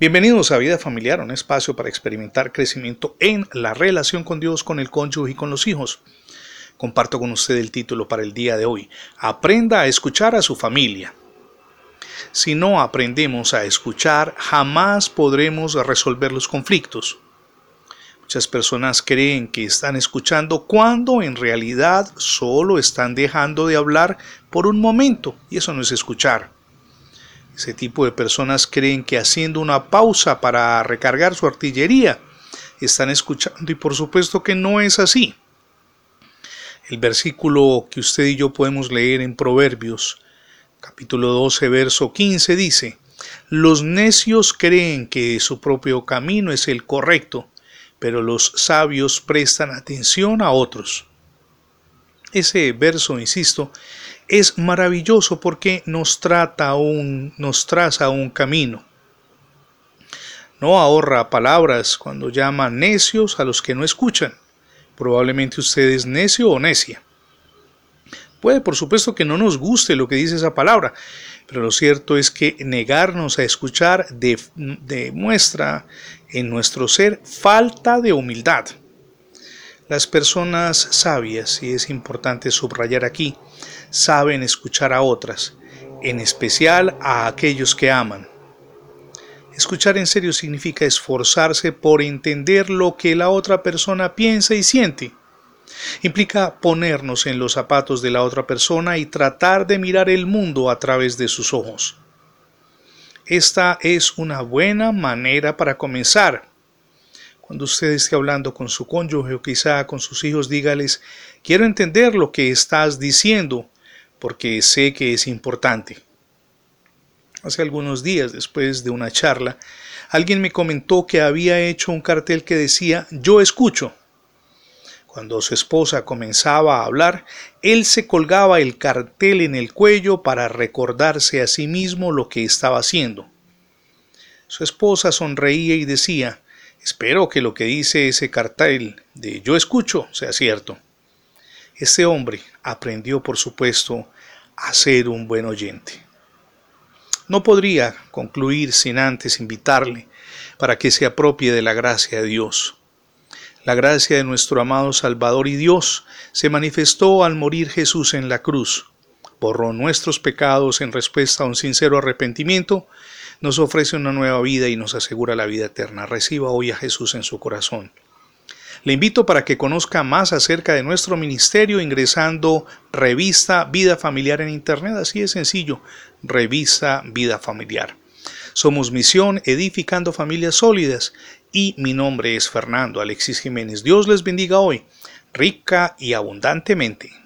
Bienvenidos a Vida Familiar, un espacio para experimentar crecimiento en la relación con Dios, con el cónyuge y con los hijos. Comparto con usted el título para el día de hoy. Aprenda a escuchar a su familia. Si no aprendemos a escuchar, jamás podremos resolver los conflictos. Muchas personas creen que están escuchando cuando en realidad solo están dejando de hablar por un momento, y eso no es escuchar. Ese tipo de personas creen que haciendo una pausa para recargar su artillería están escuchando y por supuesto que no es así. El versículo que usted y yo podemos leer en Proverbios, capítulo 12, verso 15 dice, Los necios creen que su propio camino es el correcto, pero los sabios prestan atención a otros. Ese verso, insisto, es maravilloso porque nos trata un, nos traza un camino. No ahorra palabras cuando llama necios a los que no escuchan. Probablemente usted es necio o necia. Puede, por supuesto, que no nos guste lo que dice esa palabra, pero lo cierto es que negarnos a escuchar demuestra en nuestro ser falta de humildad. Las personas sabias, y es importante subrayar aquí, saben escuchar a otras, en especial a aquellos que aman. Escuchar en serio significa esforzarse por entender lo que la otra persona piensa y siente. Implica ponernos en los zapatos de la otra persona y tratar de mirar el mundo a través de sus ojos. Esta es una buena manera para comenzar, cuando usted esté hablando con su cónyuge o quizá con sus hijos, dígales, quiero entender lo que estás diciendo, porque sé que es importante. Hace algunos días, después de una charla, alguien me comentó que había hecho un cartel que decía, yo escucho. Cuando su esposa comenzaba a hablar, él se colgaba el cartel en el cuello para recordarse a sí mismo lo que estaba haciendo. Su esposa sonreía y decía, Espero que lo que dice ese cartel de yo escucho sea cierto. Este hombre aprendió, por supuesto, a ser un buen oyente. No podría concluir sin antes invitarle para que se apropie de la gracia de Dios. La gracia de nuestro amado Salvador y Dios se manifestó al morir Jesús en la cruz. Borró nuestros pecados en respuesta a un sincero arrepentimiento nos ofrece una nueva vida y nos asegura la vida eterna. Reciba hoy a Jesús en su corazón. Le invito para que conozca más acerca de nuestro ministerio ingresando revista Vida Familiar en Internet. Así es sencillo, revista Vida Familiar. Somos Misión Edificando Familias Sólidas y mi nombre es Fernando Alexis Jiménez. Dios les bendiga hoy, rica y abundantemente.